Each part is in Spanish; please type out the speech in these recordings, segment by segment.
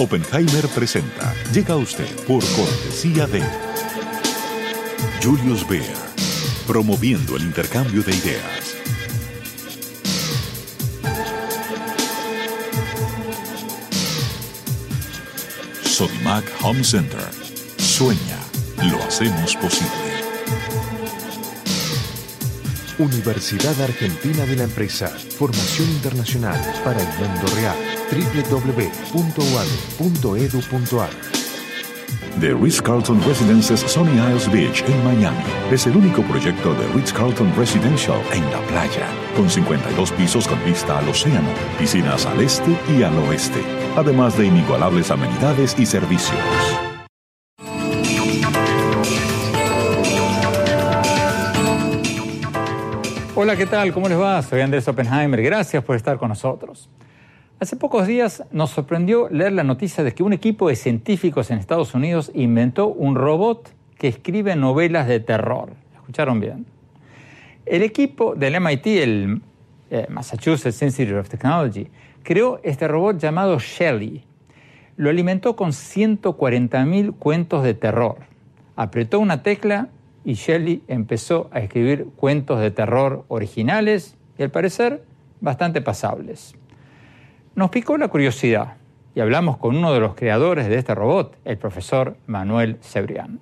Oppenheimer presenta. Llega a usted por cortesía de Julius Baer, promoviendo el intercambio de ideas. Sodimac Home Center. Sueña, lo hacemos posible. Universidad Argentina de la Empresa. Formación internacional para el mundo real. www.uad.edu.ar The Ritz-Carlton Residences Sunny Isles Beach en Miami es el único proyecto de Ritz-Carlton Residential en la playa, con 52 pisos con vista al océano, piscinas al este y al oeste, además de inigualables amenidades y servicios. Hola, ¿qué tal? ¿Cómo les va? Soy Andrés Oppenheimer. Gracias por estar con nosotros. Hace pocos días nos sorprendió leer la noticia de que un equipo de científicos en Estados Unidos inventó un robot que escribe novelas de terror. ¿Escucharon bien? El equipo del MIT, el eh, Massachusetts Institute of Technology, creó este robot llamado Shelley. Lo alimentó con 140.000 cuentos de terror. Apretó una tecla y Shelley empezó a escribir cuentos de terror originales y al parecer bastante pasables. Nos picó la curiosidad y hablamos con uno de los creadores de este robot, el profesor Manuel Cebrián.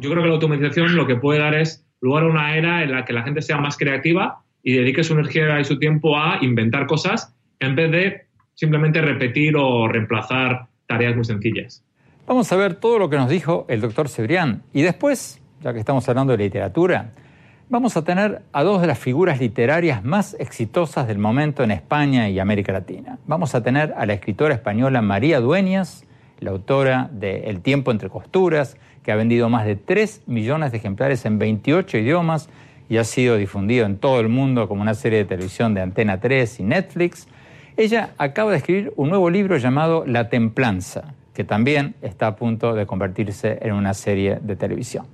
Yo creo que la automatización lo que puede dar es lugar a una era en la que la gente sea más creativa y dedique su energía y su tiempo a inventar cosas en vez de simplemente repetir o reemplazar tareas muy sencillas. Vamos a ver todo lo que nos dijo el doctor Cebrián y después ya que estamos hablando de literatura, vamos a tener a dos de las figuras literarias más exitosas del momento en España y América Latina. Vamos a tener a la escritora española María Dueñas, la autora de El tiempo entre costuras, que ha vendido más de 3 millones de ejemplares en 28 idiomas y ha sido difundido en todo el mundo como una serie de televisión de Antena 3 y Netflix. Ella acaba de escribir un nuevo libro llamado La Templanza, que también está a punto de convertirse en una serie de televisión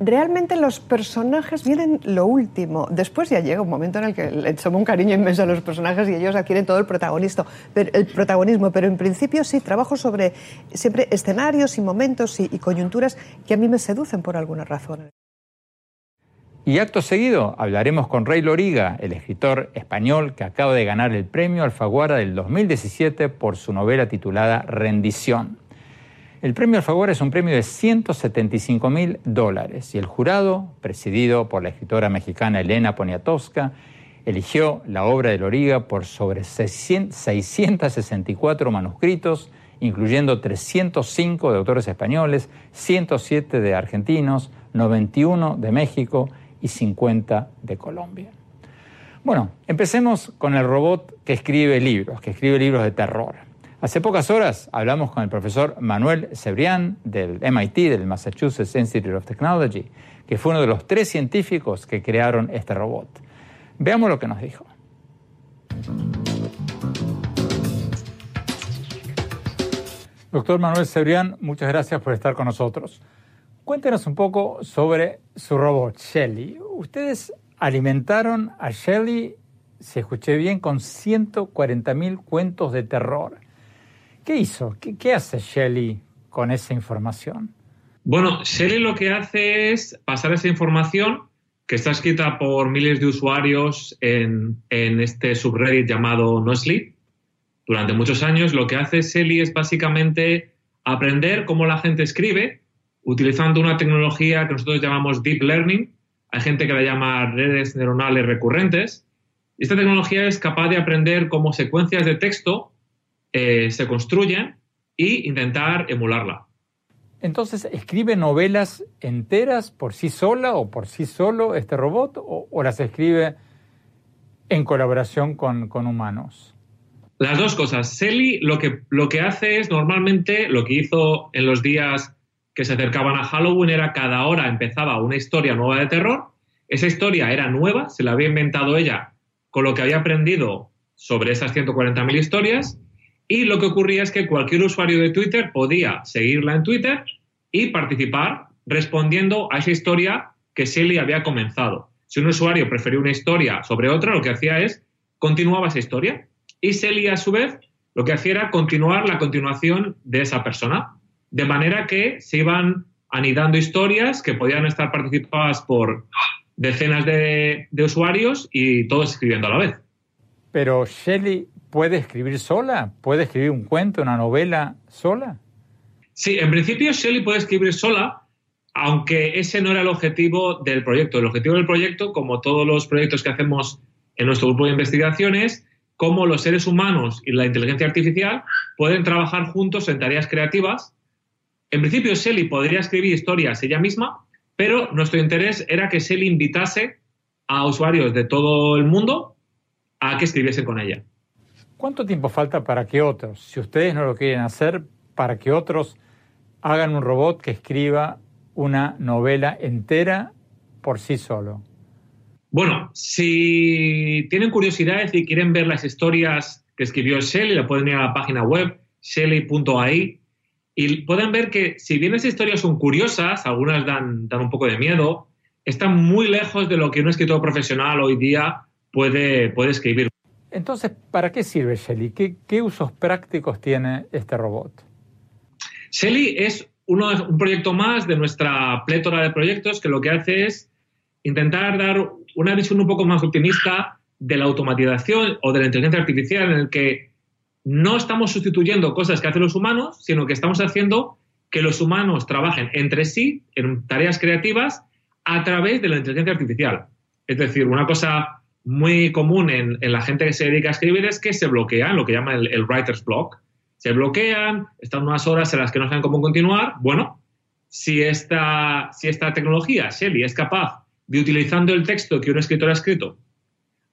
realmente los personajes vienen lo último. Después ya llega un momento en el que le echamos un cariño inmenso a los personajes y ellos adquieren todo el protagonismo. Pero, el protagonismo, pero en principio sí, trabajo sobre siempre escenarios y momentos y, y coyunturas que a mí me seducen por alguna razón. Y acto seguido hablaremos con Rey Loriga, el escritor español que acaba de ganar el premio Alfaguara del 2017 por su novela titulada Rendición. El premio Alfaguara es un premio de 175 mil dólares y el jurado, presidido por la escritora mexicana Elena Poniatowska, eligió la obra de Loriga por sobre 664 manuscritos, incluyendo 305 de autores españoles, 107 de argentinos, 91 de México y 50 de Colombia. Bueno, empecemos con el robot que escribe libros, que escribe libros de terror. Hace pocas horas hablamos con el profesor Manuel Cebrián del MIT, del Massachusetts Institute of Technology, que fue uno de los tres científicos que crearon este robot. Veamos lo que nos dijo. Doctor Manuel Cebrián, muchas gracias por estar con nosotros. Cuéntenos un poco sobre su robot, Shelly. Ustedes alimentaron a Shelly, si escuché bien, con 140.000 cuentos de terror. ¿Qué hizo? ¿Qué, hace Shelley con esa información? Bueno, Shelley lo que hace es pasar esa información que está escrita por miles de usuarios en, este subreddit llamado No Sleep. durante muchos años, lo que hace Selly es básicamente aprender cómo la gente escribe utilizando una tecnología que nosotros llamamos Deep Learning. Hay gente que la llama redes neuronales recurrentes. Esta tecnología es capaz de aprender cómo secuencias de texto eh, se construyen e intentar emularla. Entonces, ¿escribe novelas enteras por sí sola o por sí solo este robot o, las escribe en colaboración con, humanos? Las dos cosas. Selly lo que, lo que hace es normalmente lo que hizo en los días que se acercaban a Halloween era cada hora empezaba una historia nueva de terror. Esa historia era nueva, se la había inventado ella con lo que había aprendido sobre esas 140.000 historias y lo que ocurría es que cualquier usuario de Twitter podía seguirla en Twitter y participar respondiendo a esa historia que Shelly había comenzado. Si un usuario prefería una historia sobre otra, lo que hacía es continuaba esa historia. Y Shelly, a su vez, lo que hacía era continuar la continuación de esa persona. De manera que se iban anidando historias que podían estar participadas por decenas de, usuarios y todos escribiendo a la vez. Pero Shelley puede escribir sola, puede escribir un cuento, una novela sola. Sí, en principio Shelley puede escribir sola, aunque ese no era el objetivo del proyecto. El objetivo del proyecto, como todos los proyectos que hacemos en nuestro grupo de investigación, es cómo los seres humanos y la inteligencia artificial pueden trabajar juntos en tareas creativas. En principio, Shelley podría escribir historias ella misma, pero nuestro interés era que Shelley invitase a usuarios de todo el mundo a que escribiesen con ella. ¿Cuánto tiempo falta para que otros, si ustedes no lo quieren hacer, para que otros hagan un robot que escriba una novela entera por sí solo? Bueno, si tienen curiosidad y quieren ver las historias que escribió Shelley, la pueden ir a la página web shelley.ai y pueden ver que si bien esas historias son curiosas, algunas dan, dan un poco de miedo, están muy lejos de lo que un escritor profesional hoy día puede, puede escribir. Entonces, ¿para qué sirve Shelly? ¿Qué, usos prácticos tiene este robot? Shelly es un proyecto más de nuestra plétora de proyectos que lo que hace es intentar dar una visión un poco más optimista de la automatización o de la inteligencia artificial en el que no estamos sustituyendo cosas que hacen los humanos, sino que estamos haciendo que los humanos trabajen entre sí en tareas creativas a través de la inteligencia artificial. Es decir, una cosa muy común en, la gente que se dedica a escribir es que se bloquean, lo que llama el, writer's block. Se bloquean, están unas horas en las que no saben cómo continuar. Bueno, si esta, si esta tecnología, Shelly, es capaz de, utilizando el texto que un escritor ha escrito,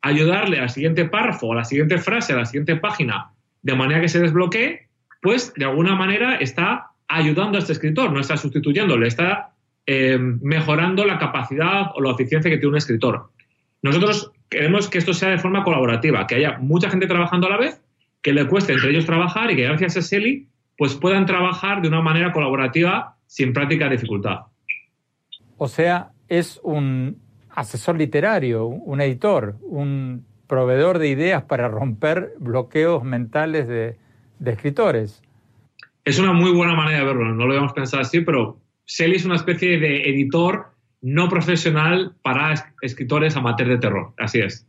ayudarle al siguiente párrafo, a la siguiente frase, a la siguiente página, de manera que se desbloquee, pues de alguna manera está ayudando a este escritor, no está sustituyéndole, está eh, mejorando la capacidad o la eficiencia que tiene un escritor. Nosotros queremos que esto sea de forma colaborativa, que haya mucha gente trabajando a la vez, que le cueste entre ellos trabajar y que gracias a SELI pues puedan trabajar de una manera colaborativa sin práctica dificultad. O sea, es un asesor literario, un editor, un proveedor de ideas para romper bloqueos mentales de, de escritores. Es una muy buena manera de verlo, no lo habíamos pensado así, pero SELI es una especie de editor no profesional para escritores amateurs de terror. Así es.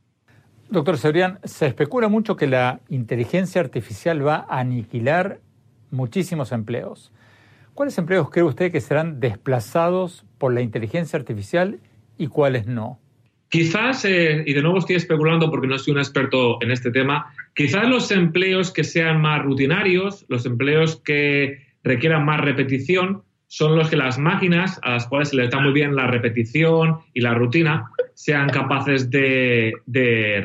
Doctor Sebrián, se especula mucho que la inteligencia artificial va a aniquilar muchísimos empleos. ¿Cuáles empleos cree usted que serán desplazados por la inteligencia artificial y cuáles no? Quizás, eh, y de nuevo estoy especulando porque no soy un experto en este tema, quizás los empleos que sean más rutinarios, los empleos que requieran más repetición, son los que las máquinas, a las cuales se les da muy bien la repetición y la rutina, sean capaces de,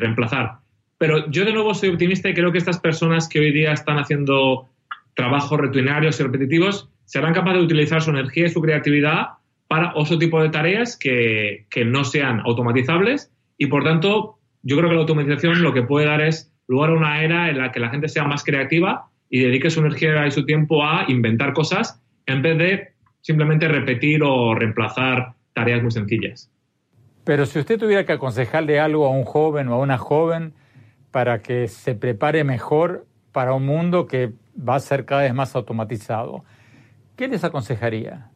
reemplazar. Pero yo de nuevo soy optimista y creo que estas personas que hoy día están haciendo trabajos rutinarios y repetitivos serán capaces de utilizar su energía y su creatividad para otro tipo de tareas que, que, no sean automatizables y por tanto yo creo que la automatización lo que puede dar es lugar a una era en la que la gente sea más creativa y dedique su energía y su tiempo a inventar cosas en vez de simplemente repetir o reemplazar tareas muy sencillas. Pero si usted tuviera que aconsejarle algo a un joven o a una joven para que se prepare mejor para un mundo que va a ser cada vez más automatizado, ¿qué les aconsejaría?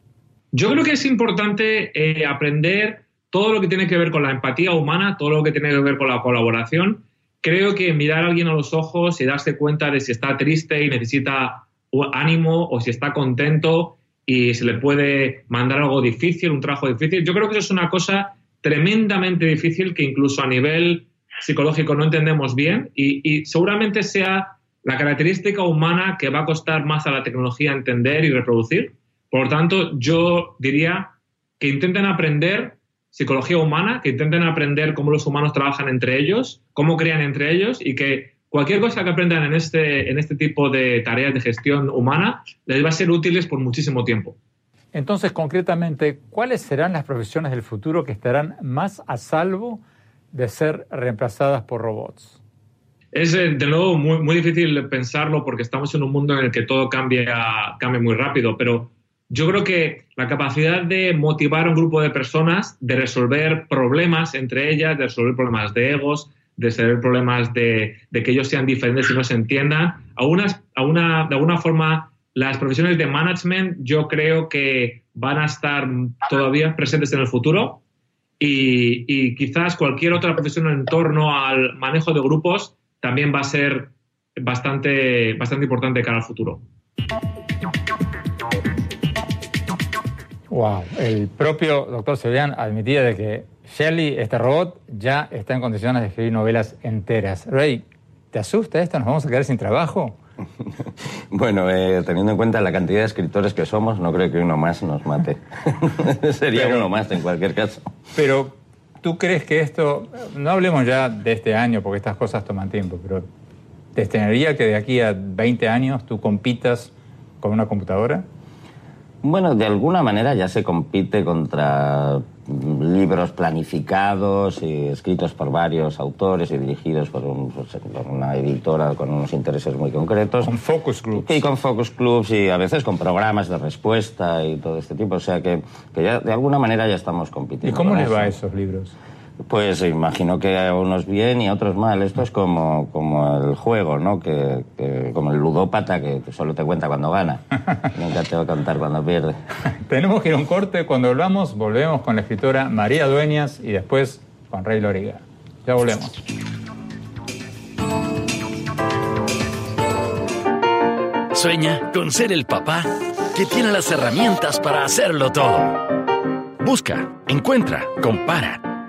Yo creo que es importante eh, aprender todo lo que tiene que ver con la empatía humana, todo lo que tiene que ver con la colaboración, creo que mirar a alguien a los ojos y darse cuenta de si está triste y necesita ánimo o si está contento y se le puede mandar algo difícil, un trabajo difícil. Yo creo que eso es una cosa tremendamente difícil que incluso a nivel psicológico no entendemos bien y, seguramente sea la característica humana que va a costar más a la tecnología entender y reproducir. Por lo tanto, yo diría que intenten aprender psicología humana, que intenten aprender cómo los humanos trabajan entre ellos, cómo crean entre ellos y que cualquier cosa que aprendan en este, en este tipo de tareas de gestión humana les va a ser útiles por muchísimo tiempo. Entonces, concretamente, ¿cuáles serán las profesiones del futuro que estarán más a salvo de ser reemplazadas por robots? Es, eh, de nuevo, muy, muy difícil pensarlo porque estamos en un mundo en el que todo cambia, cambia muy rápido, pero yo creo que la capacidad de motivar a un grupo de personas, de resolver problemas entre ellas, de resolver problemas de egos, de resolver problemas de, que ellos sean diferentes y no se entiendan, a unas, a una, de alguna forma las profesiones de management yo creo que van a estar todavía presentes en el futuro y, y quizás cualquier otra profesión en torno al manejo de grupos también va a ser bastante, bastante importante cara al futuro. Wow, el propio doctor Sebastián admitía de que Shelley, este robot, ya está en condiciones de escribir novelas enteras. Ray, ¿te asusta esto? ¿Nos vamos a quedar sin trabajo? bueno, eh, teniendo en cuenta la cantidad de escritores que somos, no creo que uno más nos mate. Sería uno más en cualquier caso. Pero, ¿tú crees que esto, no hablemos ya de este año, porque estas cosas toman tiempo, pero ¿te extrañaría que de aquí a 20 años tú compitas con una computadora? Bueno, de alguna manera ya se compite contra libros planificados y escritos por varios autores y dirigidos por, pues, una editora con unos intereses muy concretos. Con focus groups. Y con focus groups y a veces con programas de respuesta y todo este tipo. O sea que, que ya de alguna manera ya estamos compitiendo. ¿Y cómo les va a esos libros? Pues imagino que a unos bien y a otros mal. Esto es como, como el juego, ¿no? Que, como el ludópata que solo te cuenta cuando gana. Nunca te va a contar cuando pierde. Tenemos que ir a un corte. Cuando volvamos, volvemos con la escritora María Dueñas y después con Rey Loriga. Ya volvemos. Sueña con ser el papá que tiene las herramientas para hacerlo todo. Busca, encuentra, compara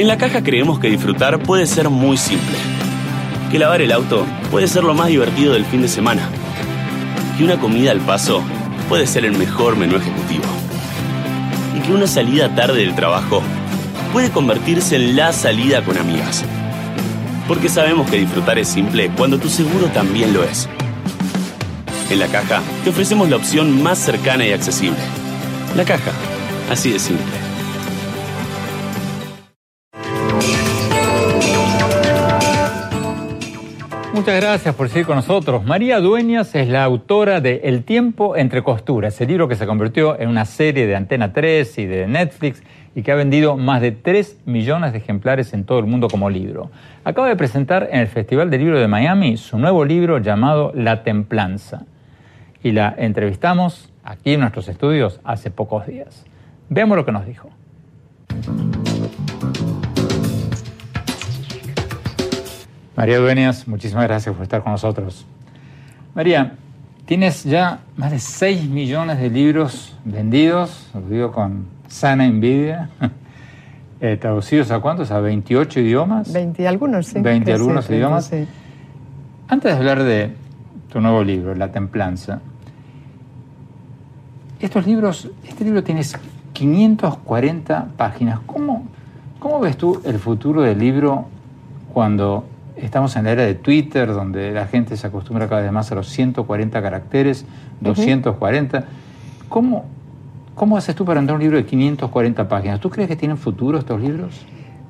En la caja creemos que disfrutar puede ser muy simple. Que lavar el auto puede ser lo más divertido del fin de semana. Que una comida al paso puede ser el mejor menú ejecutivo. Y que una salida tarde del trabajo puede convertirse en la salida con amigas. Porque sabemos que disfrutar es simple cuando tu seguro también lo es. En la caja te ofrecemos la opción más cercana y accesible. La caja, así de simple. Muchas gracias por seguir con nosotros. María Dueñas es la autora de El tiempo entre costuras, el libro que se convirtió en una serie de Antena 3 y de Netflix y que ha vendido más de 3 millones de ejemplares en todo el mundo como libro. Acaba de presentar en el Festival del Libro de Miami su nuevo libro llamado La Templanza. Y la entrevistamos aquí en nuestros estudios hace pocos días. Veamos lo que nos dijo. María Dueñas, muchísimas gracias por estar con nosotros. María, tienes ya más de 6 millones de libros vendidos, lo digo con sana envidia, eh, traducidos a cuántos, a 28 idiomas. 20 algunos, sí. 20 algunos idiomas. Antes de hablar de tu nuevo libro, La Templanza, estos libros, este libro tiene 540 páginas. ¿Cómo, ¿Cómo ves tú el futuro del libro cuando Estamos en la era de Twitter, donde la gente se acostumbra cada vez más a los 140 caracteres, 240. ¿Cómo, ¿Cómo haces tú para entrar un libro de 540 páginas? ¿Tú crees que tienen futuro estos libros?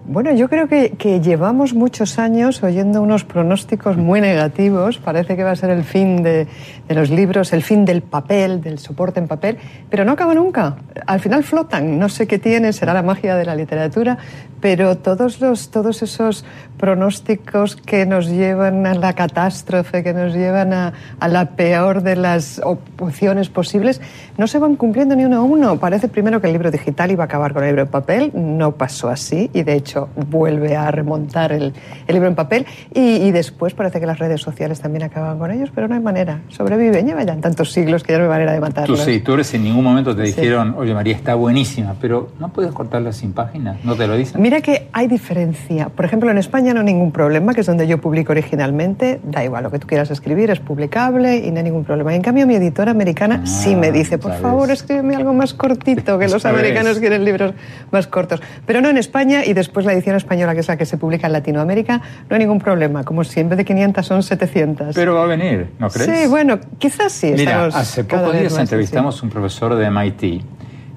Bueno, yo creo que, llevamos muchos años oyendo unos pronósticos muy negativos. Parece que va a ser el fin de, los libros, el fin del papel, del soporte en papel, pero no acaba nunca. Al final flotan. No sé qué tiene, será la magia de la literatura, pero todos, los, todos esos pronósticos que nos llevan a la catástrofe, que nos llevan a, a la peor de las opciones posibles, no se van cumpliendo ni uno a uno. Parece primero que el libro digital iba a acabar con el libro en papel. No pasó así y de hecho vuelve a remontar el, el libro en papel y, y, después parece que las redes sociales también acaban con ellos, pero no hay manera. Sobreviven, llevan tantos siglos que ya no hay manera de matarlos. Tú eres en ningún momento te dijeron, oye María, está buenísima, pero no puedes cortarla sin páginas, ¿no te lo dicen? Mira que hay diferencia. Por ejemplo, en España no hay ningún problema, que es donde yo publico originalmente, da igual lo que tú quieras escribir, es publicable y no hay ningún problema. En cambio, mi editora americana ah, sí me dice, por ¿sabes? favor, escríbeme algo más cortito, que los americanos quieren libros más cortos. Pero no en España y después la edición española, que es la que se publica en Latinoamérica, no hay ningún problema. Como si en vez de 500 son 700. Pero va a venir, ¿no crees? Sí, bueno, quizás sí. Mira, hace pocos días entrevistamos a un profesor de MIT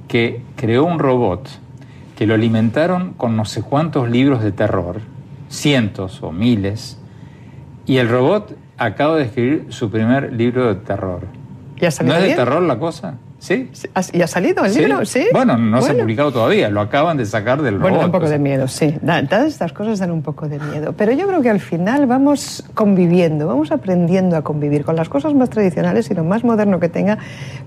que creó un robot que lo alimentaron con no sé cuántos libros de terror, cientos o miles, y el robot acaba de escribir su primer libro de terror. ¿Ya ¿No es de bien? terror la cosa? ¿Sí? ¿Y ha salido el ¿Sí? libro? Sí. Bueno, no se ha Bueno. publicado todavía, lo acaban de sacar del Bueno, robot. da un poco o sea. de miedo, sí. Da- Todas estas cosas dan un poco de miedo. Pero yo creo que al final vamos conviviendo, vamos aprendiendo a convivir con las cosas más tradicionales y lo más moderno que tenga.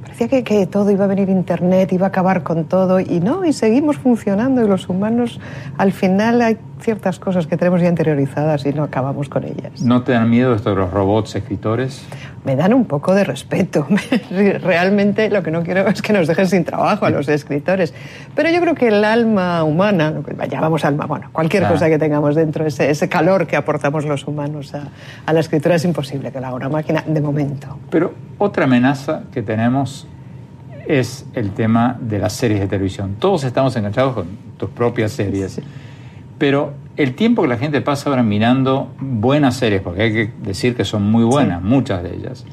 Parecía que, que todo iba a venir Internet, iba a acabar con todo y no, y seguimos funcionando y los humanos al final hay ciertas cosas que tenemos ya interiorizadas y no acabamos con ellas. ¿No te dan miedo esto de los robots escritores? Me dan un poco de respeto. Realmente lo que no quiero es que nos dejen sin trabajo a los escritores. Pero yo creo que el alma humana, lo que llamamos alma, bueno, cualquier Claro. cosa que tengamos dentro, ese, ese calor que aportamos los humanos a, a la escritura es imposible que lo haga una máquina de momento. Pero otra amenaza que tenemos es el tema de las series de televisión. Todos estamos enganchados con tus propias series. Pero el tiempo que la gente pasa ahora mirando buenas series, porque hay que decir que son muy buenas, muchas de ellas,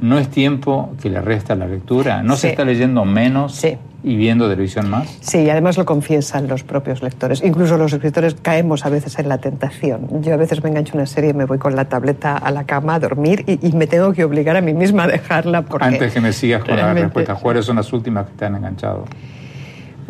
¿no es tiempo que le resta la lectura? ¿No Sí. se está leyendo menos Sí. y viendo televisión más? Sí, y además lo confiesan los propios lectores. Incluso los escritores caemos a veces en la tentación. Yo a veces me engancho una serie y me voy con la tableta a la cama a dormir y, y me tengo que obligar a mí misma a dejarla porque... Antes que me sigas con la respuesta, ¿cuáles son las últimas que te han enganchado?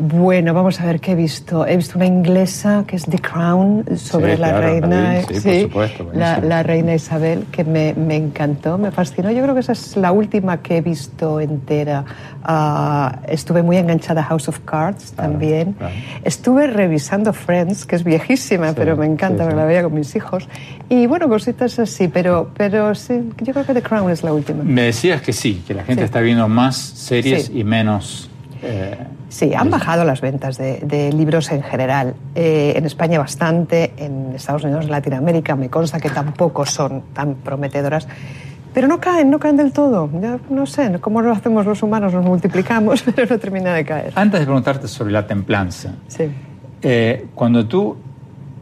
Bueno, vamos a ver qué he visto. He visto una inglesa que es The Crown sobre Sí, la claro, reina, la vi, sí, por supuesto, la, buenísimo. la reina Isabel, que me, me encantó, me fascinó. Yo creo que esa es la última que he visto entera. Ah, estuve muy enganchada a House of Cards Claro, también. claro. Estuve revisando Friends, que es viejísima, Sí, pero me encanta, sí. la veía con mis hijos. Y bueno, cositas así, pero, pero sí, yo creo que The Crown es la última. Me decías que sí, que la gente Sí. está viendo más series Sí. y menos... eh, Sí, han bajado las ventas de, de libros en general. Eh, en España bastante, en Estados Unidos, en Latinoamérica, me consta que tampoco son tan prometedoras. Pero no caen, no caen del todo. Yo no sé cómo lo hacemos los humanos, nos multiplicamos, pero no termina de caer. Antes de preguntarte sobre la templanza, Sí. eh, cuando tú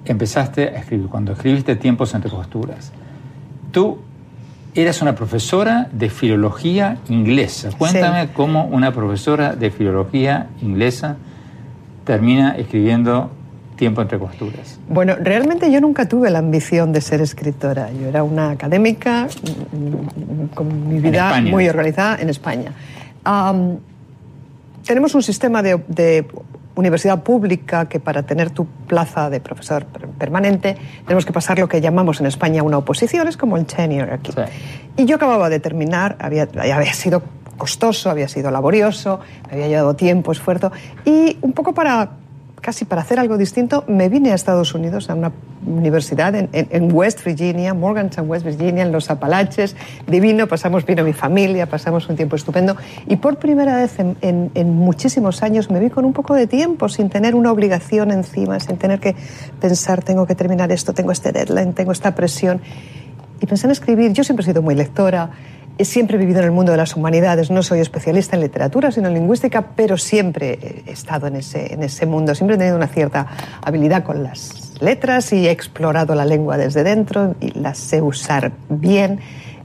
empezaste a escribir, cuando escribiste Tiempos entre costuras, tú eras una profesora de filología inglesa. Cuéntame cómo una profesora de filología inglesa termina escribiendo Tiempo entre costuras. Bueno, realmente yo nunca tuve la ambición de ser escritora. Yo era una académica con mi vida muy organizada en España. Tenemos un sistema de, de universidad pública que para tener tu plaza de profesor per- permanente tenemos que pasar lo que llamamos en España una oposición, es como el tenure aquí. Sí. Y yo acababa de terminar, había, había sido costoso, había sido laborioso, me había llevado tiempo, esfuerzo, y un poco para, casi para hacer algo distinto, me vine a Estados Unidos, a una universidad en, West Virginia, Morgantown, West Virginia, en los Apalaches, divino, pasamos, vino mi familia, pasamos un tiempo estupendo, y por primera vez en- en muchísimos años me vi con un poco de tiempo, sin tener una obligación encima, sin tener que pensar, tengo que terminar esto, tengo este deadline, tengo esta presión. Y pensé en escribir. Yo siempre he sido muy lectora, he siempre vivido en el mundo de las humanidades. No soy especialista en literatura, sino en lingüística, pero siempre he estado en ese, en ese mundo. Siempre he tenido una cierta habilidad con las letras y he explorado la lengua desde dentro y la sé usar bien,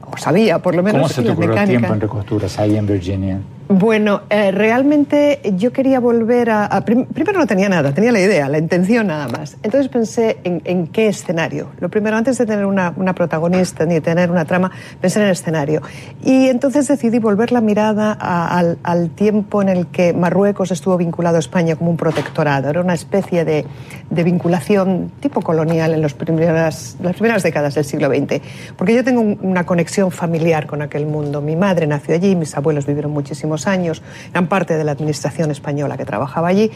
o sabía por lo menos. ¿Cómo se te ocurrió. Tiempo entre costuras ahí en Virginia? Bueno, eh, realmente yo quería volver a, primero no tenía nada, tenía la idea, la intención nada más. Entonces pensé en, qué escenario. Lo primero, antes de tener una, protagonista ni de tener una trama, pensé en el escenario. Y entonces decidí volver la mirada al, tiempo en el que Marruecos estuvo vinculado a España como un protectorado. Era una especie de, vinculación tipo colonial en los primeras, las primeras décadas del siglo XX. Porque yo tengo una conexión familiar con aquel mundo. Mi madre nació allí, mis abuelos vivieron muchísimo años, eran parte de la administración española que trabajaba allí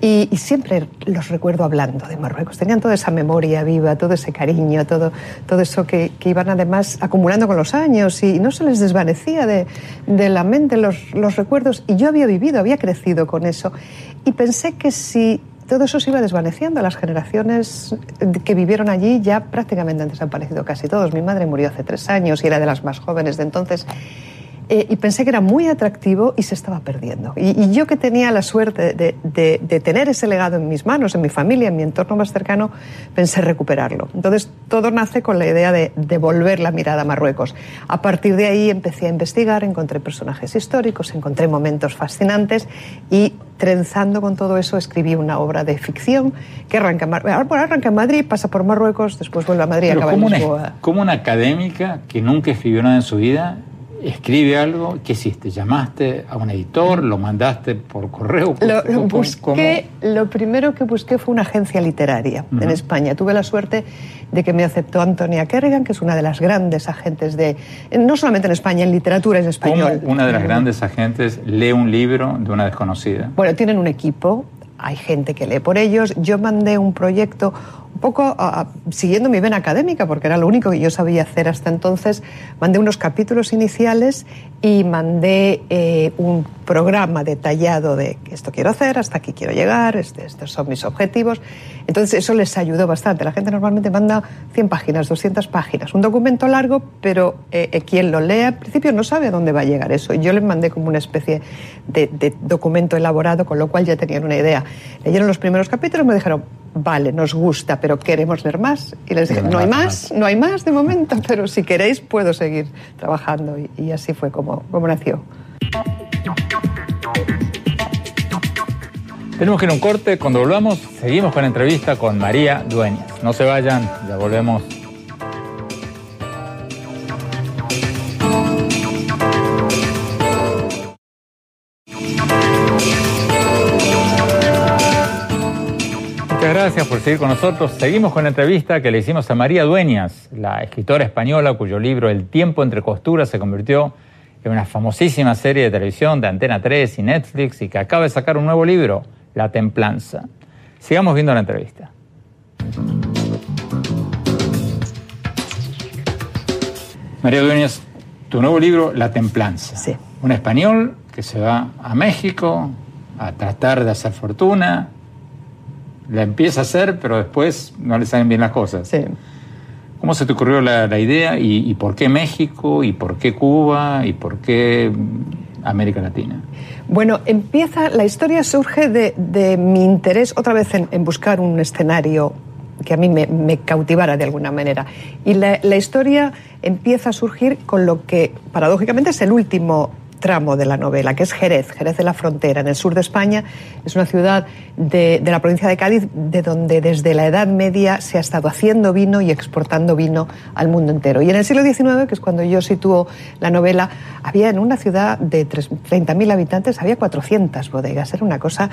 y, siempre los recuerdo hablando de Marruecos. Tenían toda esa memoria viva, todo ese cariño, todo, todo eso que, iban además acumulando con los años y no se les desvanecía de, de la mente los, los recuerdos. Y yo había vivido, había crecido con eso. Y pensé que si todo eso se iba desvaneciendo. Las generaciones que vivieron allí ya prácticamente han desaparecido casi todos. Mi madre murió hace tres años y era de las más jóvenes de entonces. Eh, y pensé que era muy atractivo y se estaba perdiendo. Y, yo que tenía la suerte de, tener ese legado en mis manos, en mi familia, en mi entorno más cercano, pensé recuperarlo. Entonces todo nace con la idea de devolver la mirada a Marruecos. A partir de ahí empecé a investigar, encontré personajes históricos, encontré momentos fascinantes y trenzando con todo eso escribí una obra de ficción que arranca, arranca en Madrid, pasa por Marruecos, después vuelve a Madrid y acaba en Lisboa. como una académica que nunca escribió nada en su vida escribe algo, ¿qué hiciste? ¿Llamaste a un editor? ¿Lo mandaste por correo? Lo, busqué, lo primero que busqué fue una agencia literaria en España. Tuve la suerte de que me aceptó Antonia Kerrigan, que es una de las grandes agentes de, no solamente en España, en literatura en español. ¿Cómo una de las grandes agentes lee un libro de una desconocida? Bueno, tienen un equipo, hay gente que lee por ellos. Yo mandé un proyecto un poco siguiendo mi vena académica, porque era lo único que yo sabía hacer hasta entonces, mandé unos capítulos iniciales y mandé eh, un programa detallado de esto quiero hacer, hasta aquí quiero llegar, este, estos son mis objetivos. Entonces eso les ayudó bastante. La gente normalmente manda 100 páginas, 200 páginas, un documento largo, pero eh, eh, quien lo lee al principio no sabe a dónde va a llegar eso. Yo les mandé como una especie de, de documento elaborado, con lo cual ya tenían una idea. Leyeron los primeros capítulos me dijeron, vale, nos gusta, pero queremos leer más. Y les dije, no hay más, no hay más de momento, pero si queréis puedo seguir trabajando. Y, así fue como, como nació. Tenemos que ir a un corte. Cuando volvamos, seguimos con la entrevista con María Dueñas. No se vayan, ya volvemos. Gracias por seguir con nosotros. Seguimos con la entrevista que le hicimos a María Dueñas, la escritora española cuyo libro El tiempo entre costuras se convirtió en una famosísima serie de televisión de Antena 3 y Netflix y que acaba de sacar un nuevo libro, La Templanza. Sigamos viendo la entrevista. María Dueñas, tu nuevo libro, La Templanza. Sí. Un español que se va a México a tratar de hacer fortuna, la empieza a hacer, pero después no le salen bien las cosas. Sí. ¿Cómo se te ocurrió la, idea y, por qué México y por qué Cuba y por qué América Latina? Bueno, empieza, la historia surge de, mi interés otra vez en, buscar un escenario que a mí me, cautivara de alguna manera. Y la, la historia empieza a surgir con lo que paradójicamente es el último tramo de la novela, que es Jerez, Jerez de la Frontera, en el sur de España. Es una ciudad de, la provincia de Cádiz, de donde desde la Edad Media se ha estado haciendo vino y exportando vino al mundo entero. Y en el siglo XIX, que es cuando yo sitúo la novela, había en una ciudad de 30.000 habitantes, había 400 bodegas. Era una cosa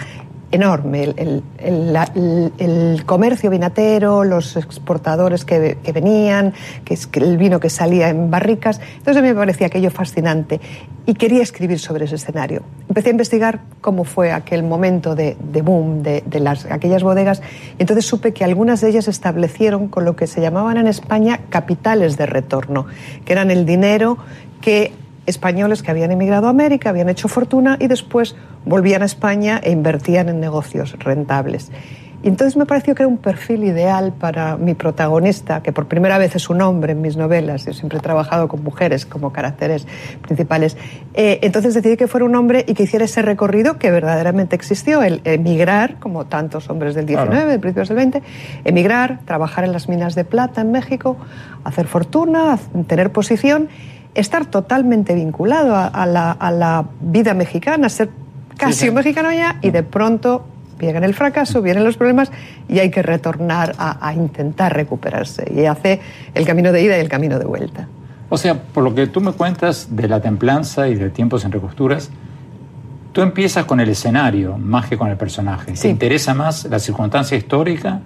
enorme. El, comercio vinatero, los exportadores que, venían, que es el vino que salía en barricas. Entonces me parecía aquello fascinante y quería escribir sobre ese escenario. Empecé a investigar cómo fue aquel momento de, boom de, las, aquellas bodegas y entonces supe que algunas de ellas establecieron con lo que se llamaban en España capitales de retorno, que eran el dinero que españoles que habían emigrado a América, habían hecho fortuna y después volvían a España e invertían en negocios rentables. Y entonces me pareció que era un perfil ideal para mi protagonista, que por primera vez es un hombre en mis novelas. Yo siempre he trabajado con mujeres como caracteres principales. Eh, entonces decidí que fuera un hombre y que hiciera ese recorrido que verdaderamente existió, el emigrar, como tantos hombres del 19, de principios del 20, emigrar, trabajar en las minas de plata en México, hacer fortuna, tener posición estar totalmente vinculado a, la, vida mexicana, ser casi un mexicano ya, y de pronto viene el fracaso, vienen los problemas y hay que retornar a, a, intentar recuperarse. Y hace el camino de ida y el camino de vuelta. O sea, por lo que tú me cuentas de la templanza y de tiempos en recosturas, tú empiezas con el escenario más que con el personaje. ¿Te interesa más la circunstancia histórica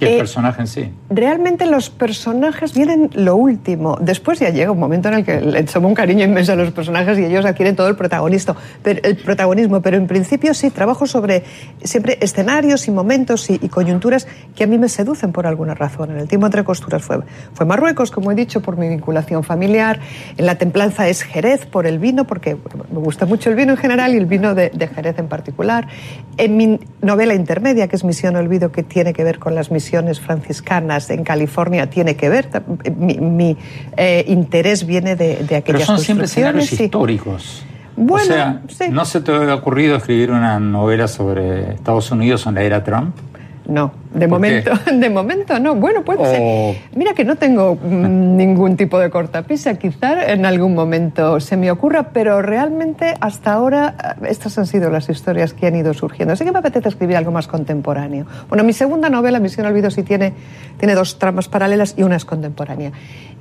el eh, personaje en sí. Realmente los personajes vienen lo último. Después ya llega un momento en el que le tomo un cariño inmenso a los personajes y ellos adquieren todo el protagonismo. Pero, el protagonismo. Pero en principio sí, trabajo sobre siempre escenarios y momentos y, coyunturas que a mí me seducen por alguna razón. En el tiempo entre costuras fue, fue Marruecos, como he dicho, por mi vinculación familiar. En la templanza es Jerez por el vino, porque me gusta mucho el vino en general y el vino de, de Jerez en particular. En mi novela intermedia, que es Misión Olvido, que tiene que ver con las misiones misiones franciscanas en California tiene que ver. Mi, eh, interés viene de, de aquellas Pero son siempre escenarios históricos. Bueno, o sea, ¿no se te ha ocurrido escribir una novela sobre Estados Unidos en la era Trump? No, de momento, de momento no. Bueno, puede ser. Mira que no tengo mm, ningún tipo de cortapisa, quizá en algún momento se me ocurra, pero realmente hasta ahora eh, estas han sido las historias que han ido surgiendo. Así que me apetece escribir algo más contemporáneo. Bueno, mi segunda novela, Misión Olvido, sí tiene, tiene dos tramas paralelas y una es contemporánea.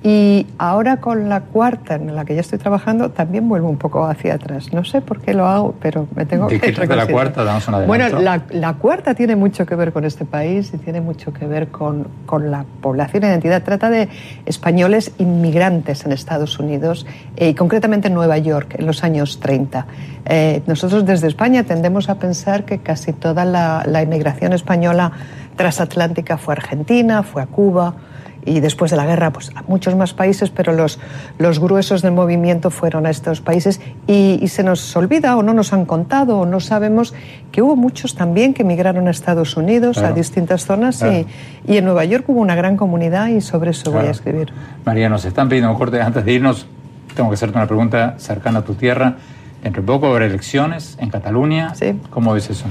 Y ahora con la cuarta en la que ya estoy trabajando también vuelvo un poco hacia atrás. No sé por qué lo hago, pero me tengo que qué la cuarta? Damos una bueno, la, la, cuarta tiene mucho que ver con este país y tiene mucho que ver con, con la población y identidad. Trata de españoles inmigrantes en Estados Unidos eh, y concretamente en Nueva York en los años 30. Eh, nosotros desde España tendemos a pensar que casi toda la, la inmigración española transatlántica fue a Argentina, fue a Cuba y después de la guerra pues a muchos más países, pero los, los gruesos del movimiento fueron a estos países y, se nos olvida o no nos han contado o no sabemos que hubo muchos también que emigraron a Estados Unidos, a distintas zonas y, y, en Nueva York hubo una gran comunidad y sobre eso voy a escribir. María, nos están pidiendo un corte antes de irnos. Tengo que hacerte una pregunta cercana a tu tierra. Entre poco habrá elecciones en Cataluña. Sí. ¿Cómo ves eso?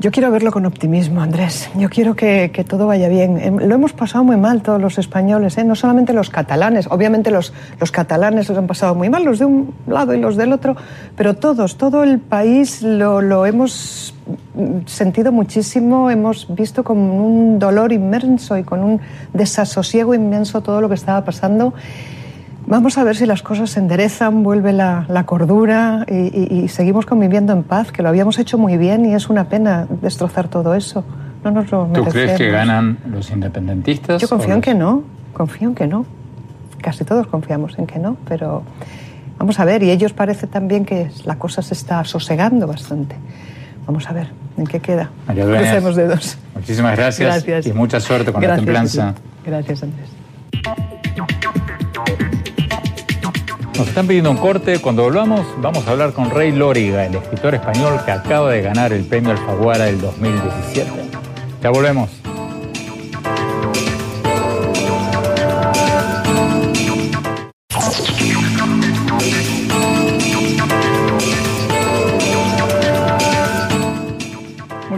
Yo quiero verlo con optimismo, Andrés. Yo quiero que, que, todo vaya bien. Em, lo hemos pasado muy mal todos los españoles, ¿eh? no solamente los catalanes. Obviamente los, los catalanes los han pasado muy mal, los de un lado y los del otro, pero todos, todo el país lo, lo hemos sentido muchísimo, hemos visto con un dolor inmenso y con un desasosiego inmenso todo lo que estaba pasando. Vamos a ver si las cosas se enderezan, vuelve la, cordura y, seguimos conviviendo en paz, que lo habíamos hecho muy bien y es una pena destrozar todo eso. No nos lo ¿Tú crees que ganan los independentistas? Yo confío en que no, confío en que no. Casi todos confiamos en que no, pero vamos a ver. Y ellos parece también que la cosa se está sosegando bastante. Vamos a ver en qué queda. María Crucemos dedos. Muchísimas gracias, gracias, y mucha suerte con la templanza. Gracias, Andrés. Nos están pidiendo un corte. Cuando volvamos, vamos a hablar con Rey Lóriga, el escritor español que acaba de ganar el premio Alfaguara del 2017. Ya volvemos.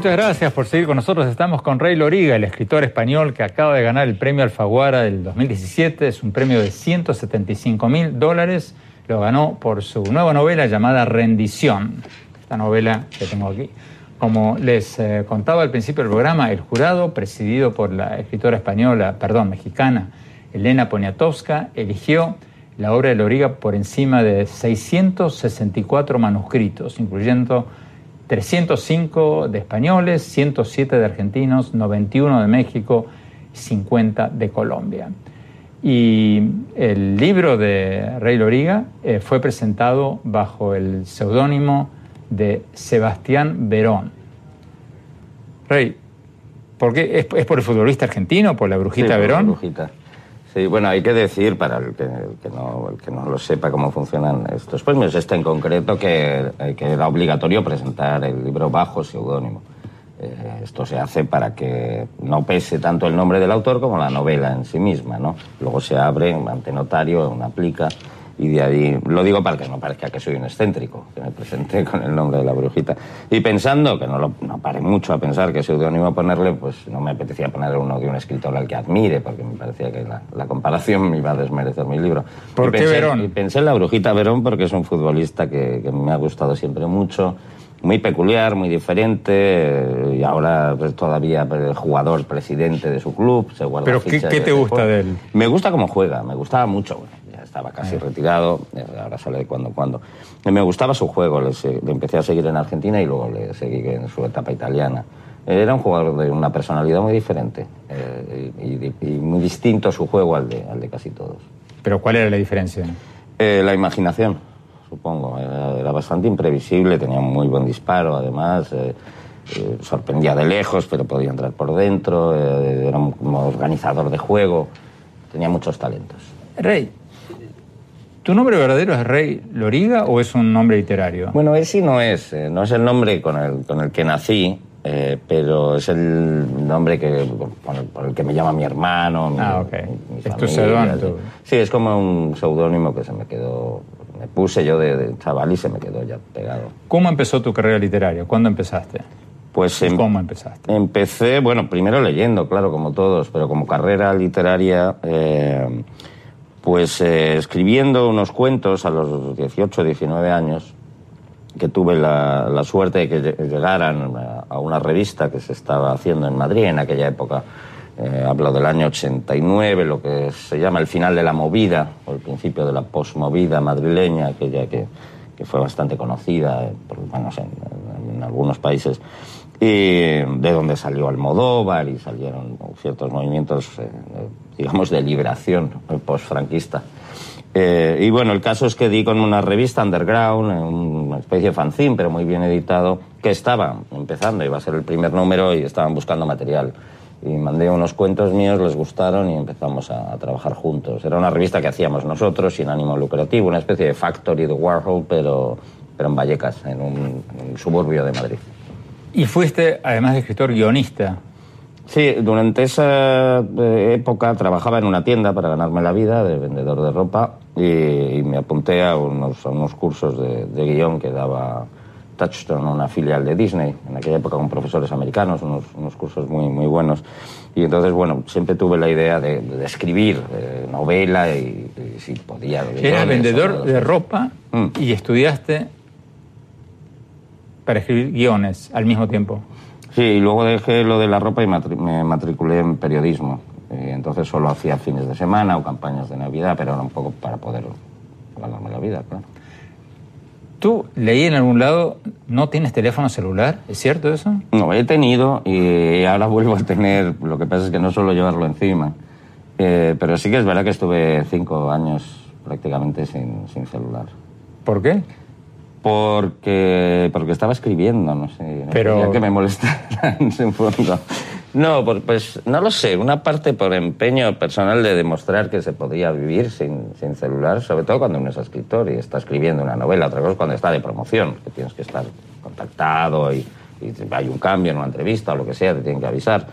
Muchas gracias por seguir con nosotros. Estamos con Rey Loriga, el escritor español que acaba de ganar el premio Alfaguara del 2017. Es un premio de 175 mil dólares. Lo ganó por su nueva novela llamada Rendición. Esta novela que tengo aquí. Como les eh, contaba al principio del programa, el jurado, presidido por la escritora española, perdón, mexicana, Elena Poniatowska, eligió la obra de Loriga por encima de 664 manuscritos, incluyendo 305 de españoles, 107 de argentinos, 91 de México, 50 de Colombia. Y el libro de Rey Loriga eh, fue presentado bajo el seudónimo de Sebastián Verón. Rey, ¿por qué? ¿Es, por el futbolista argentino, por la brujita Verón? brujita. Sí, bueno, hay que decir, para el que, no, el que no lo sepa cómo funcionan estos premios, este en concreto, que, eh, era obligatorio presentar el libro bajo seudónimo. Eh, esto se hace para que no pese tanto el nombre del autor como la novela en sí misma, ¿no? Luego se abre ante notario, una plica y de ahí, lo digo para que no parezca que soy un excéntrico, que me presenté con el nombre de la brujita. Y pensando, que no, lo, no paré mucho a pensar qué seudónimo ponerle, pues no me apetecía poner uno de un escritor al que admire, porque me parecía que la, la comparación me iba a desmerecer mi libro. ¿Por y qué pensé, Verón? Y pensé en la brujita Verón porque es un futbolista que, que me ha gustado siempre mucho. Muy peculiar, muy diferente, eh, y ahora pues, todavía el jugador presidente de su club. Se guarda ¿Pero qué, qué te gusta juego. de él? Me gusta cómo juega, me gustaba mucho. bueno, estaba casi retirado, eh, ahora sale de cuando en cuando. Me gustaba su juego, le, le empecé a seguir en Argentina y luego le seguí en su etapa italiana. Era un jugador de una personalidad muy diferente eh, y, y- y muy distinto su juego al de, al de casi todos. ¿Pero cuál era la diferencia? Eh, la imaginación, supongo. Era, era bastante imprevisible, tenía un muy buen disparo, además. eh, eh, sorprendía de lejos, pero podía entrar por dentro. eh, era un como organizador de juego. Tenía muchos talentos. Rey, ¿tu nombre verdadero es Rey Loriga o es un nombre literario? Bueno, ese no es, eh, no es el nombre con el, con el que nací, eh, pero es el nombre que, por, el, por el que me llama mi hermano. Mi, Ah, ok. mi Es tu familia, tu- Sí, es como un seudónimo que se me quedó, me puse yo de, de chaval y se me quedó ya pegado. ¿Cómo empezó tu carrera literaria? ¿Cuándo empezaste? Pues ¿Y em- ¿Cómo empezaste? Empecé, bueno, primero leyendo, claro, como todos, pero como carrera literaria, eh, pues eh, escribiendo unos cuentos a los 18, 19 años, que tuve la, la suerte de que lle- llegaran a, una revista que se estaba haciendo en Madrid en aquella época. Eh, hablo del año 89, lo que se llama el final de la movida, o el principio de la posmovida madrileña, aquella que, fue bastante conocida eh, por, bueno, en algunos países, y de donde salió Almodóvar y salieron ciertos movimientos, eh, digamos, de liberación posfranquista. Eh, y bueno, el caso es que di con una revista underground, una especie de fanzine, pero muy bien editado, que estaba empezando, iba a ser el primer número y estaban buscando material. Y mandé unos cuentos míos, les gustaron y empezamos a, a trabajar juntos. Era una revista que hacíamos nosotros, sin ánimo lucrativo, una especie de factory de Warhol, pero, pero en Vallecas, en un, un suburbio de Madrid. Y fuiste, además de escritor, guionista. Sí, durante esa eh, época trabajaba en una tienda para ganarme la vida de vendedor de ropa y, y me apunté a unos, a unos cursos de, de guion que daba Touchstone, una filial de Disney, en aquella época con profesores americanos, unos, unos cursos muy, muy buenos. Y entonces, bueno, siempre tuve la idea de, de escribir eh, novela y, y si podía... Eras vendedor de ropa Mm. y estudiaste para escribir guiones al mismo tiempo. Sí, y luego dejé lo de la ropa y matri- me matriculé en periodismo. Y entonces solo hacía fines de semana o campañas de Navidad, pero era un poco para poder ganarme la vida, claro. Tú leí en algún lado, no tienes teléfono celular, ¿es cierto eso? No, he tenido y ahora vuelvo a tener, lo que pasa es que no suelo llevarlo encima. Eh, pero sí que es verdad que estuve cinco años prácticamente sin, sin celular. ¿Por qué? Porque, porque estaba escribiendo, no sé. Pero- que me molestara en fondo. No, pues no lo sé. Una parte por empeño personal de demostrar que se podía vivir sin, sin celular, sobre todo cuando uno es escritor y está escribiendo una novela. Otra cosa es cuando está de promoción, que tienes que estar contactado y, y hay un cambio en una entrevista o lo que sea, te tienen que avisar.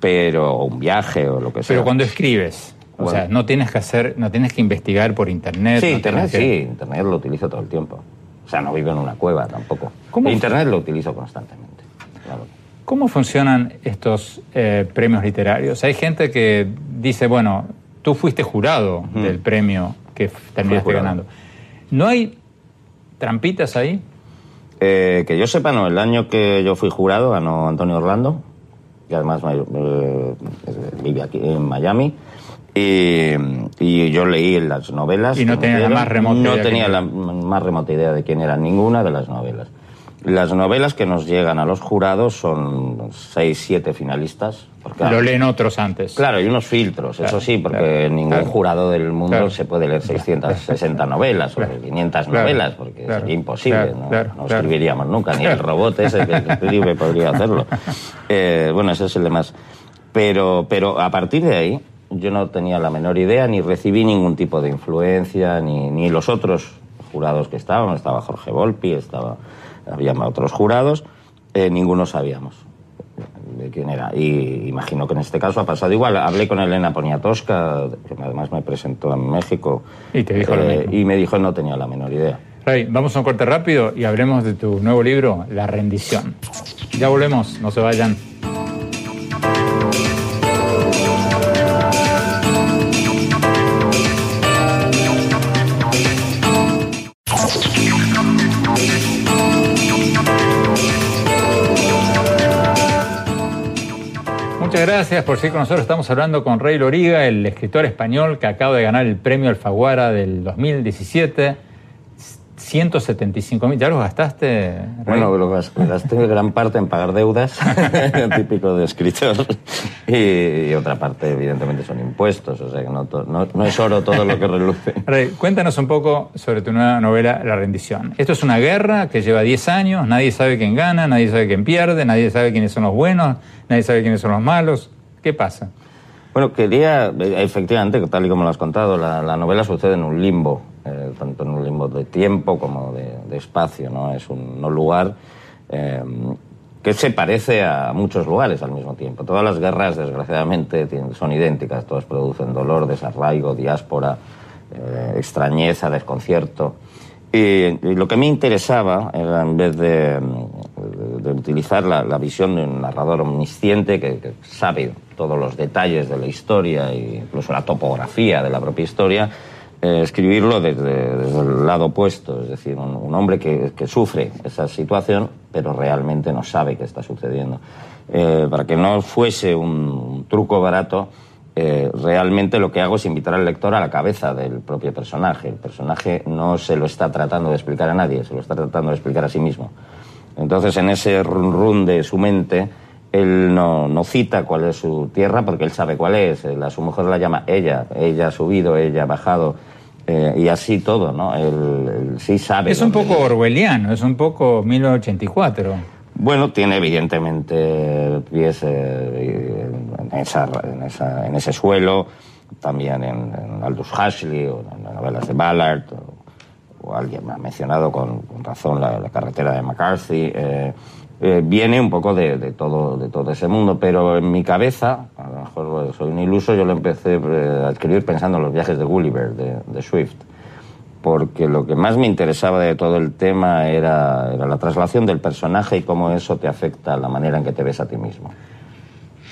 Pero o un viaje o lo que sea. Pero cuando escribes, o Bueno. sea, no tienes que hacer, no tienes que investigar por internet. Sí, no internet que- sí, internet lo utilizo todo el tiempo. O sea, no vivo en una cueva tampoco. ¿Cómo? Internet lo utilizo constantemente. Claro. ¿Cómo funcionan estos eh, premios literarios? Hay gente que dice, bueno, tú fuiste jurado del premio que terminaste ganando. ¿No hay trampitas ahí? Eh, que yo sepa, no. El año que yo fui jurado ganó Antonio Orlando, que además eh, vive aquí en Miami. Y, y yo leí las novelas. Y no tenía la más remota No idea tenía la más remota idea de quién era ninguna de las novelas. Las novelas que nos llegan a los jurados son seis, siete finalistas. porque, Lo leen otros antes. Claro, hay unos filtros, Claro, eso sí, porque claro, ningún claro. jurado del mundo se puede leer 660 novelas o 500 Claro, novelas, porque sería imposible, no, escribiríamos nunca, ni el robot ese que escribe podría hacerlo. Eh, bueno, ese es el de más. Pero, pero a partir de ahí, yo no tenía la menor idea, ni recibí ningún tipo de influencia, ni, ni los otros jurados que estaban, estaba Jorge Volpi, estaba, había otros jurados, eh, ninguno sabíamos de quién era. Y imagino que en este caso ha pasado igual. Hablé con Elena Poniatowska, que además me presentó en México. Y te dijo lo eh, mismo. Y me dijo no tenía la menor idea. Ray, vamos a un corte rápido y hablemos de tu nuevo libro, La rendición. Ya volvemos, no se vayan. Gracias por seguir con nosotros. Estamos hablando con Rey Loriga, el escritor español que acaba de ganar el premio Alfaguara del 2017. 175 mil. ¿Ya los gastaste? Rey? Bueno, lo gas- gasté gran parte en pagar deudas, típico de escritor, y, y otra parte, evidentemente, son impuestos, o sea que no, to- no, no es oro todo lo que reluce. Rey, cuéntanos un poco sobre tu nueva novela, La rendición. Esto es una guerra que lleva 10 años, nadie sabe quién gana, nadie sabe quién pierde, nadie sabe quiénes son los buenos, nadie sabe quiénes son los malos. ¿Qué pasa? Bueno, quería, eh, efectivamente, tal y como lo has contado, la, la novela sucede en un limbo, eh, tanto en un limbo de tiempo como de, espacio, ¿no? Es un lugar eh, que se parece a muchos lugares al mismo tiempo. Todas las guerras, desgraciadamente, son idénticas, todas producen dolor, desarraigo, diáspora, eh, extrañeza, desconcierto. Y, lo que me interesaba era, en vez de, de utilizar la, la visión de un narrador omnisciente que, que sabe todos los detalles de la historia e incluso la topografía de la propia historia, eh, escribirlo desde, el lado opuesto, es decir, un, hombre que, sufre esa situación, pero realmente no sabe qué está sucediendo. Eh, para que no fuese un, truco barato, eh, realmente lo que hago es invitar al lector a la cabeza del propio personaje. El personaje no se lo está tratando de explicar a nadie, se lo está tratando de explicar a sí mismo. Entonces, en ese run run de su mente, él no, cita cuál es su tierra porque él sabe cuál es. A su mujer la llama ella, ella ha subido, ella ha bajado. Eh, y así todo, ¿no? Él, él sí sabe. Es un poco vive. orwelliano, es un poco 1984. Bueno, tiene evidentemente pies eh, en, esa, en, esa- en ese suelo, también en, en Aldous Huxley o en las novelas de Ballard, o, o alguien me ha mencionado con, con razón la, la carretera de McCarthy. eh, eh, viene un poco de, todo, de todo ese mundo, pero en mi cabeza, a lo mejor soy un iluso, yo lo empecé eh, a escribir pensando en los viajes de Gulliver, de, Swift porque lo que más me interesaba de todo el tema era, era la traslación del personaje y cómo eso te afecta a la manera en que te ves a ti mismo.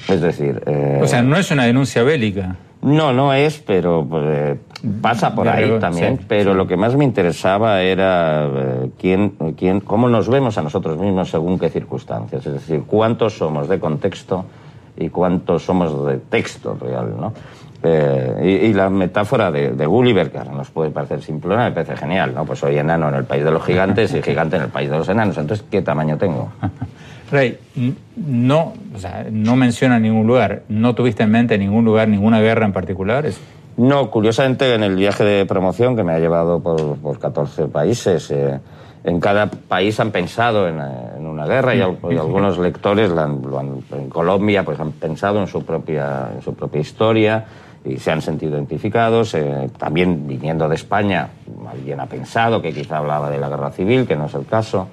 Es decir... eh, O sea, no es una denuncia bélica. No, no es, pero pues, eh, pasa por ahí también. sí, pero lo que más me interesaba era eh, quién, quién, cómo nos vemos a nosotros mismos según qué circunstancias. Es decir, cuántos somos de contexto y cuántos somos de texto real, ¿no? Eh, y, y la metáfora de, de Gulliver, que ahora nos puede parecer simplona, me parece genial, ¿no? Pues soy enano en el país de los gigantes y gigante en el país de los enanos. Entonces, ¿qué tamaño tengo? Rey, no, o sea, no menciona ningún lugar. ¿No tuviste en mente ningún lugar, ninguna guerra en particular? No, curiosamente en el viaje de promoción que me ha llevado por, por 14 países, eh, en cada país han pensado en, eh, en una guerra y, al- y algunos lectores la han- lo han- en Colombia pues han pensado en su propia, en su propia historia y se han sentido identificados. eh, también viniendo de España, alguien ha pensado que quizá hablaba de la guerra civil, que no es el caso.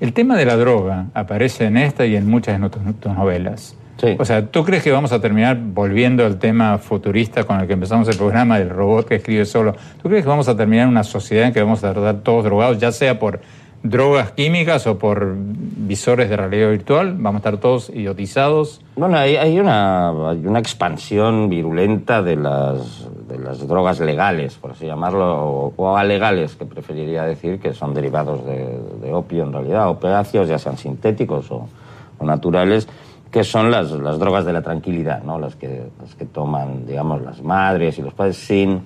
El tema de la droga aparece en esta y en muchas de tus, tus novelas. Sí. O sea, ¿tú crees que vamos a terminar volviendo al tema futurista con el que empezamos el programa del robot que escribe solo? ¿Tú crees que vamos a terminar en una sociedad en que vamos a estar todos drogados, ya sea por drogas químicas o por visores de realidad virtual? ¿Vamos a estar todos idiotizados? Bueno, hay, hay una, hay una expansión virulenta de las, de las drogas legales, por así llamarlo, o, o alegales, que preferiría decir, que son derivados de, de opio en realidad, opiáceos, ya sean sintéticos o, o naturales, que son las, las drogas de la tranquilidad, ¿no? las, que, las que toman, digamos, las madres y los padres sin,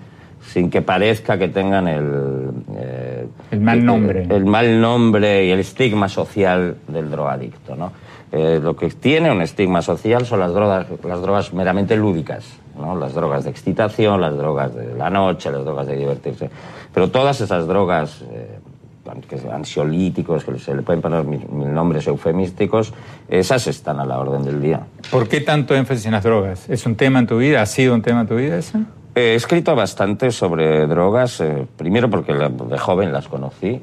sin que parezca que tengan el... eh, El mal nombre. el mal nombre y el estigma social del drogadicto. ¿no? Eh, lo que tiene un estigma social son las drogas, las drogas meramente lúdicas, ¿no? las drogas de excitación, las drogas de la noche, las drogas de divertirse. Pero todas esas drogas, eh, ansiolíticos, que se le pueden poner mil, mil nombres eufemísticos, esas están a la orden del día. ¿Por qué tanto énfasis en las drogas? ¿Es un tema en tu vida? ¿Ha sido un tema en tu vida ese? He escrito bastante sobre drogas, eh, primero porque de joven las conocí. eh,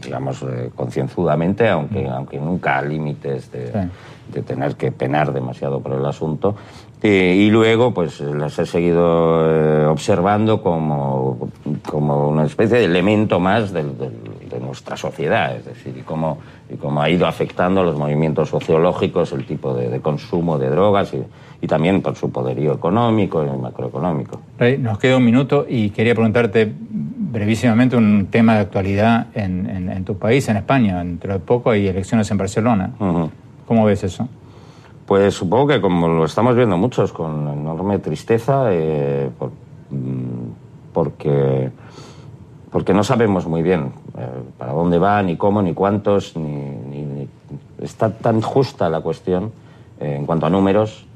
digamos, eh, concienzudamente, aunque, aunque nunca a límites de, de, tener que penar demasiado por el asunto. y luego, pues las he seguido observando como, como una especie de elemento más de nuestra sociedad, es decir, y cómo, y cómo ha ido afectando los movimientos sociológicos, el tipo de, de consumo de drogas y, y también por su poderío económico y macroeconómico. Rey, nos queda un minuto y quería preguntarte brevísimamente un tema de actualidad en, en, en tu país, en España. Dentro de poco hay elecciones en Barcelona. Uh -huh. ¿Cómo ves eso? Pues supongo que como lo estamos viendo muchos, con enorme tristeza, eh, por, porque, porque no sabemos muy bien para dónde va, ni cómo, ni cuántos, ni, ni, ni está tan justa la cuestión eh, en cuanto a números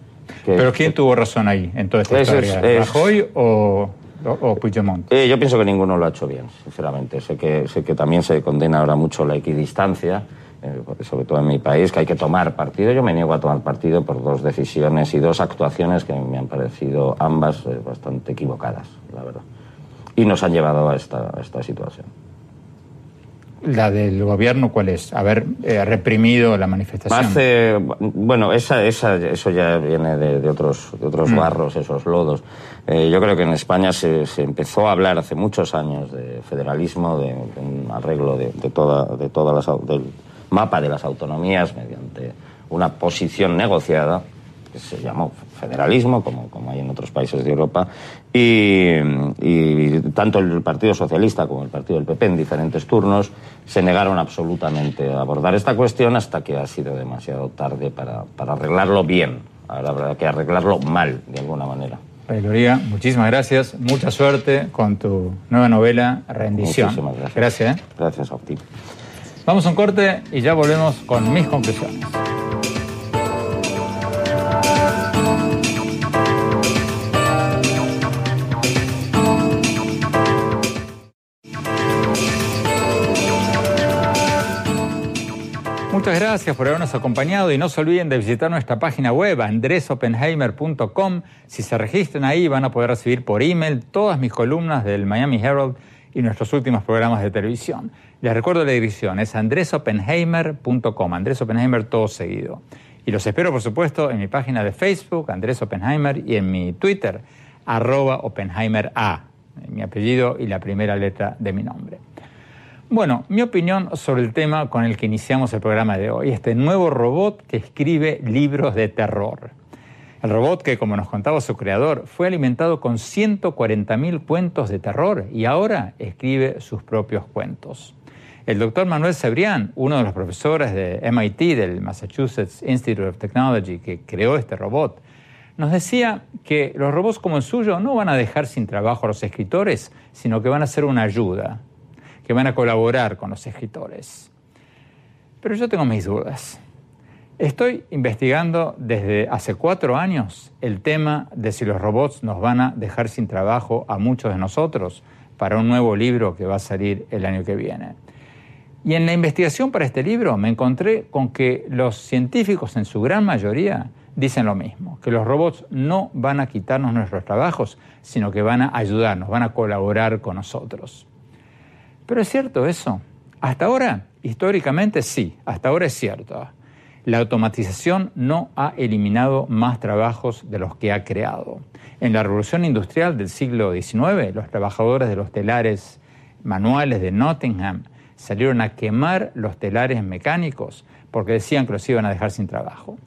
que, ¿Pero quién que, tuvo razón ahí en toda esta es, historia? Es, ¿Rajoy o, o, Puigdemont? Eh, yo pienso que ninguno lo ha hecho bien, sinceramente. Sé que, sé que también se condena ahora mucho la equidistancia, eh, sobre todo en mi país, que hay que tomar partido. Yo me niego a tomar partido por dos decisiones y dos actuaciones que me han parecido ambas eh, bastante equivocadas, la verdad. Y nos han llevado a esta, a esta situación. ¿La del gobierno cuál es? Haber eh, reprimido la manifestación. Bueno, esa, esa, eso ya viene de, de otros, de otros mm. barros, esos lodos. Eh, yo creo que en España se, se, empezó a hablar hace muchos años de federalismo, de, de un arreglo de, de, toda, de todas las, del mapa de las autonomías mediante una posición negociada que se llamó federalismo, como, como hay en otros países de Europa, y, y, tanto el Partido Socialista como el Partido del PP en diferentes turnos se negaron absolutamente a abordar esta cuestión hasta que ha sido demasiado tarde para, para arreglarlo bien. Ahora habrá que arreglarlo mal, de alguna manera. Gloria, muchísimas gracias. Mucha suerte con tu nueva novela, Rendición. Muchísimas gracias. Gracias. ¿eh? Gracias a ti. Vamos a un corte y ya volvemos con mis conclusiones. Muchas gracias por habernos acompañado y no se olviden de visitar nuestra página web andresopenheimer.com. Si se registran ahí van a poder recibir por email todas mis columnas del Miami Herald y nuestros últimos programas de televisión. Les recuerdo la dirección, es andresopenheimer.com, Andrés Oppenheimer todo seguido. Y los espero, por supuesto, en mi página de Facebook, Andrés Oppenheimer, y en mi Twitter, arroba Oppenheimer A, mi apellido y la primera letra de mi nombre. Bueno, mi opinión sobre el tema con el que iniciamos el programa de hoy, este nuevo robot que escribe libros de terror. El robot que, como nos contaba su creador, fue alimentado con 140.000 cuentos de terror y ahora escribe sus propios cuentos. El doctor Manuel Cebrián, uno de los profesores de MIT, del Massachusetts Institute of Technology, que creó este robot, nos decía que los robots como el suyo no van a dejar sin trabajo a los escritores, sino que van a ser una ayuda, que van a colaborar con los escritores. Pero yo tengo mis dudas. Estoy investigando desde hace cuatro años el tema de si los robots nos van a dejar sin trabajo a muchos de nosotros para un nuevo libro que va a salir el año que viene. Y en la investigación para este libro me encontré con que los científicos en su gran mayoría dicen lo mismo, que los robots no van a quitarnos nuestros trabajos, sino que van a ayudarnos, van a colaborar con nosotros. Pero es cierto eso. Hasta ahora, históricamente sí, hasta ahora es cierto. La automatización no ha eliminado más trabajos de los que ha creado. En la revolución industrial del siglo XIX, los trabajadores de los telares manuales de Nottingham salieron a quemar los telares mecánicos porque decían que los iban a dejar sin trabajo.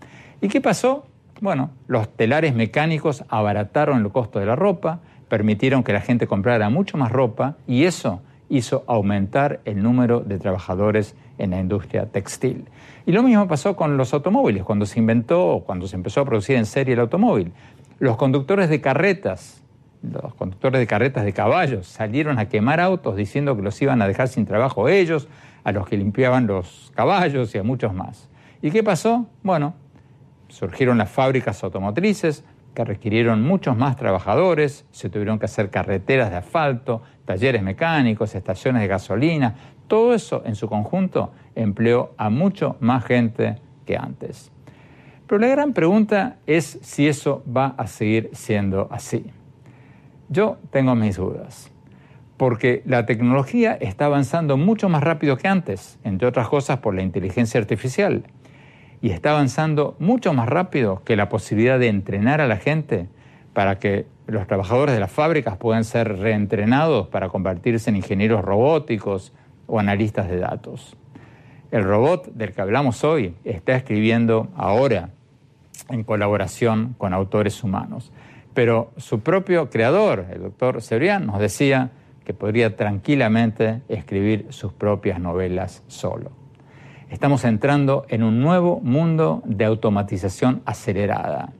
¿Y qué pasó? Bueno, los telares mecánicos abarataron el costo de la ropa, permitieron que la gente comprara mucho más ropa y eso hizo aumentar el número de trabajadores en la industria textil. Y lo mismo pasó con los automóviles, cuando se inventó, cuando se empezó a producir en serie el automóvil. Los conductores de carretas, los conductores de carretas de caballos, salieron a quemar autos diciendo que los iban a dejar sin trabajo ellos, a los que limpiaban los caballos y a muchos más. ¿Y qué pasó? Bueno, surgieron las fábricas automotrices, que requirieron muchos más trabajadores, se tuvieron que hacer carreteras de asfalto, talleres mecánicos, estaciones de gasolina, todo eso en su conjunto empleó a mucho más gente que antes. Pero la gran pregunta es si eso va a seguir siendo así. Yo tengo mis dudas. porque la tecnología está avanzando mucho más rápido que antes, entre otras cosas por la inteligencia artificial, y está avanzando mucho más rápido que la posibilidad de entrenar a la gente para que los trabajadores de las fábricas puedan ser reentrenados para convertirse en ingenieros robóticos o analistas de datos. El robot del que hablamos hoy está escribiendo ahora en colaboración con autores humanos. Pero su propio creador, el doctor Cebrián, nos decía que podría tranquilamente escribir sus propias novelas solo. Estamos entrando en un nuevo mundo de automatización acelerada.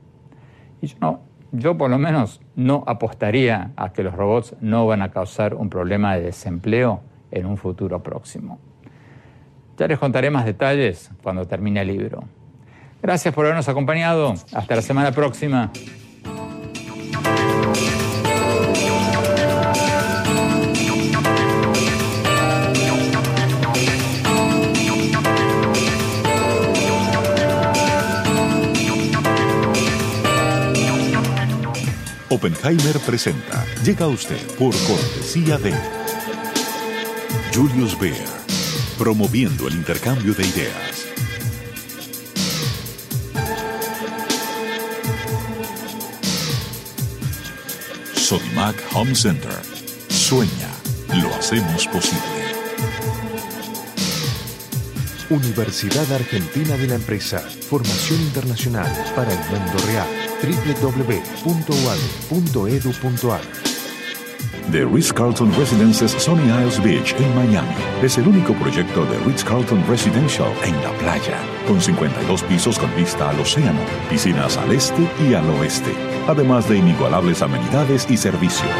Y yo, no, yo por lo menos no apostaría a que los robots no van a causar un problema de desempleo en un futuro próximo. Ya les contaré más detalles cuando termine el libro. Gracias por habernos acompañado. Hasta la semana próxima. Oppenheimer presenta. Llega a usted por cortesía de Julius Baer, promoviendo el intercambio de ideas. Sodimac Home Center. Sueña, lo hacemos posible. Universidad Argentina de la Empresa. Formación internacional para el mundo real. www.uad.edu.ar The Ritz-Carlton Residences Sunny Isles Beach en Miami es el único proyecto de Ritz-Carlton Residential en la playa, con 52 pisos con vista al océano, piscinas al este y al oeste, además de inigualables amenidades y servicios.